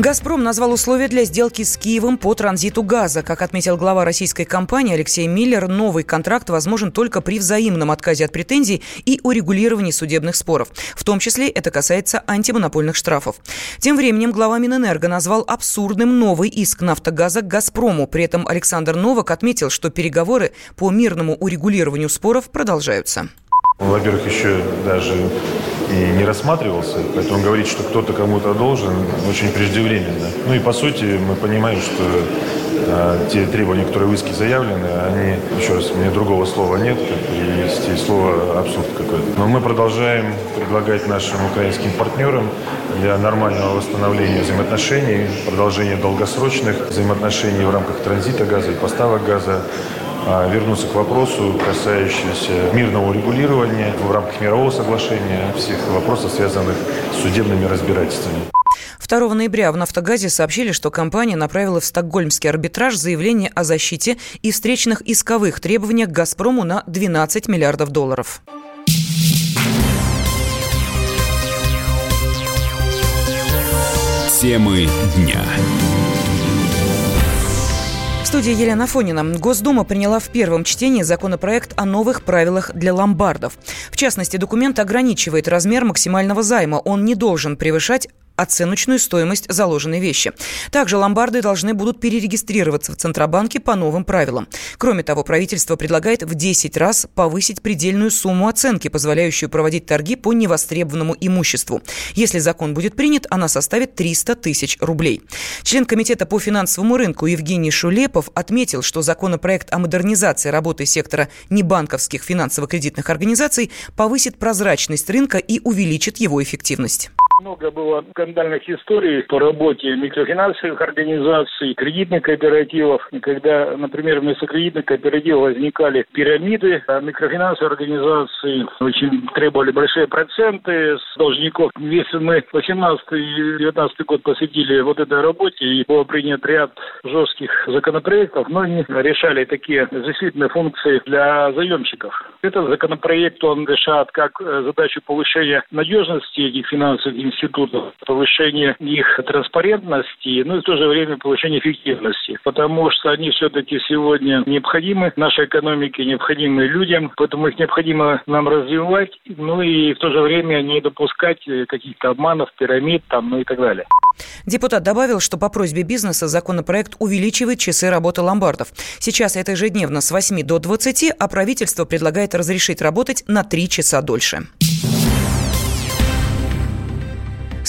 «Газпром» назвал условия для сделки с Киевом по транзиту газа. Как отметил глава российской компании Алексей Миллер, новый контракт возможен только при взаимном отказе от претензий и урегулировании судебных споров. В том числе это касается антимонопольных штрафов. Тем временем глава Минэнерго назвал абсурдным новый иск «Нафтогаза» к «Газпрому». При этом Александр Новак отметил, что переговоры по мирному урегулированию споров продолжаются. Во-первых, еще даже и не рассматривался, поэтому говорить, что кто-то кому-то должен, очень преждевременно. Ну и по сути мы понимаем, что э, те требования, которые в иске заявлены, они, еще раз, мне другого слова нет, как перевести слово абсурд какой-то. Но мы продолжаем предлагать нашим украинским партнерам для нормального восстановления взаимоотношений, продолжения долгосрочных взаимоотношений в рамках транзита газа и поставок газа, вернуться к вопросу, касающемуся мирного урегулирования в рамках мирового соглашения всех вопросов, связанных с судебными разбирательствами. 2 ноября в «Нафтогазе» сообщили, что компания направила в стокгольмский арбитраж заявление о защите и встречных исковых требованиях к «Газпрому» на 12 миллиардов долларов. Темы дня студии Елена Фонина. Госдума приняла в первом чтении законопроект о новых правилах для ломбардов. В частности, документ ограничивает размер максимального займа. Он не должен превышать оценочную стоимость заложенной вещи. Также ломбарды должны будут перерегистрироваться в Центробанке по новым правилам. Кроме того, правительство предлагает в 10 раз повысить предельную сумму оценки, позволяющую проводить торги по невостребованному имуществу. Если закон будет принят, она составит 300 тысяч рублей. Член Комитета по финансовому рынку Евгений Шулепов отметил, что законопроект о модернизации работы сектора небанковских финансово-кредитных организаций повысит прозрачность рынка и увеличит его эффективность. Много было скандальных историй по работе микрофинансовых организаций, кредитных кооперативов. когда, например, вместо кредитных кооперативов возникали пирамиды, а микрофинансовые организации очень требовали большие проценты с должников. Если мы 18 и 19 год посвятили вот этой работе и был принят ряд жестких законопроектов, но они решали такие защитные функции для заемщиков. Этот законопроект, он решает как э, задачу повышения надежности этих финансовых институтов, повышение их транспарентности, ну и в то же время повышение эффективности, потому что они все-таки сегодня необходимы нашей экономике, необходимы людям, поэтому их необходимо нам развивать, ну и в то же время не допускать каких-то обманов, пирамид там, ну и так далее. Депутат добавил, что по просьбе бизнеса законопроект увеличивает часы работы ломбардов. Сейчас это ежедневно с 8 до 20, а правительство предлагает разрешить работать на 3 часа дольше.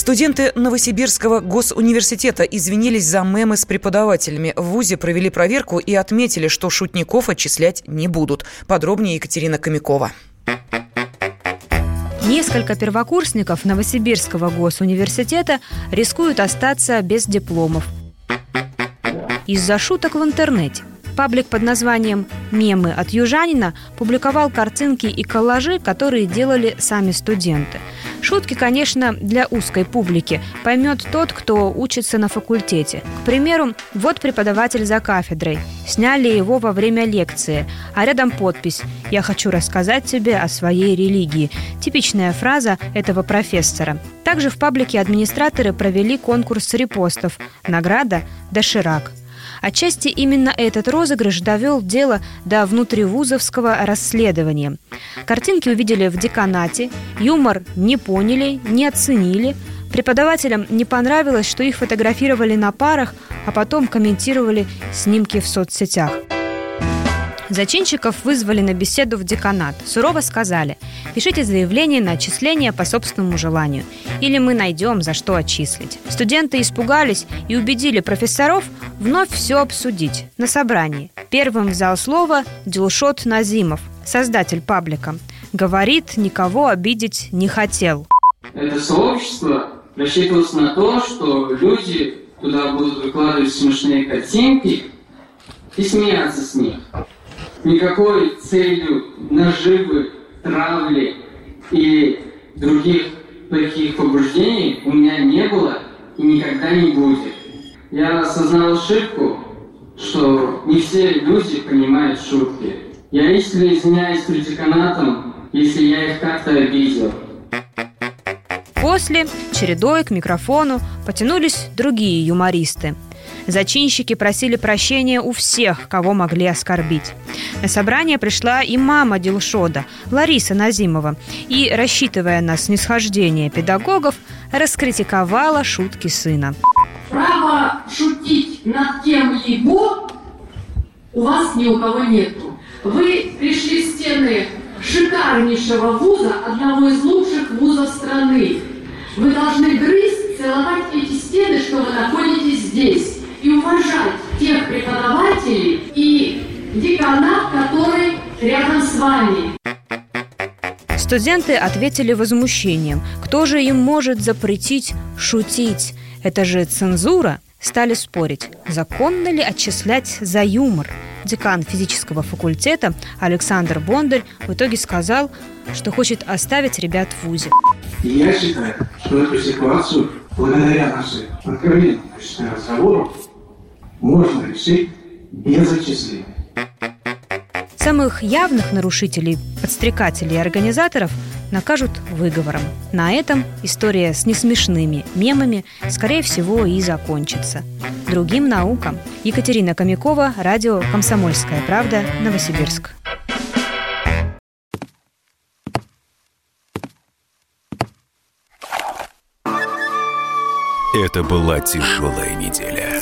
Студенты Новосибирского госуниверситета извинились за мемы с преподавателями. В ВУЗе провели проверку и отметили, что шутников отчислять не будут. Подробнее Екатерина Комикова. Несколько первокурсников Новосибирского госуниверситета рискуют остаться без дипломов из-за шуток в интернете. Паблик под названием «Мемы от южанина» публиковал картинки и коллажи, которые делали сами студенты. Шутки, конечно, для узкой публики. Поймет тот, кто учится на факультете. К примеру, вот преподаватель за кафедрой. Сняли его во время лекции, а рядом подпись «Я хочу рассказать тебе о своей религии». Типичная фраза этого профессора. Также в паблике администраторы провели конкурс репостов. Награда «Доширак». Отчасти именно этот розыгрыш довел дело до внутривузовского расследования. Картинки увидели в деканате, юмор не поняли, не оценили. Преподавателям не понравилось, что их фотографировали на парах, а потом комментировали снимки в соцсетях. Зачинщиков вызвали на беседу в деканат. Сурово сказали, пишите заявление на отчисление по собственному желанию, или мы найдем, за что отчислить. Студенты испугались и убедили профессоров вновь все обсудить на собрании. Первым взял слово Дилшот Назимов, создатель паблика. Говорит, никого обидеть не хотел. Это сообщество рассчитывалось на то, что люди туда будут выкладывать смешные картинки и смеяться с них никакой целью наживы, травли и других плохих побуждений у меня не было и никогда не будет. Я осознал ошибку, что не все люди понимают шутки. Я искренне извиняюсь перед деканатом, если я их как-то обидел. После чередой к микрофону потянулись другие юмористы. Зачинщики просили прощения у всех, кого могли оскорбить. На собрание пришла и мама Дилшода, Лариса Назимова, и, рассчитывая на снисхождение педагогов, раскритиковала шутки сына. Право шутить над кем-либо у вас ни у кого нету. Вы пришли в стены шикарнейшего вуза, одного из лучших вузов страны. Вы должны грызть, целовать эти стены, что вы находитесь здесь. И уважать тех преподавателей и деканат, который рядом с вами. Студенты ответили возмущением. Кто же им может запретить шутить? Это же цензура. Стали спорить, законно ли отчислять за юмор. Декан физического факультета Александр Бондарь в итоге сказал, что хочет оставить ребят в ВУЗе. Я считаю, что эту ситуацию, благодаря нашим откровенным разговорам, можно решить без отчисления. Самых явных нарушителей, подстрекателей и организаторов накажут выговором. На этом история с несмешными мемами, скорее всего, и закончится. Другим наукам. Екатерина Комякова, радио «Комсомольская правда», Новосибирск. Это была тяжелая неделя.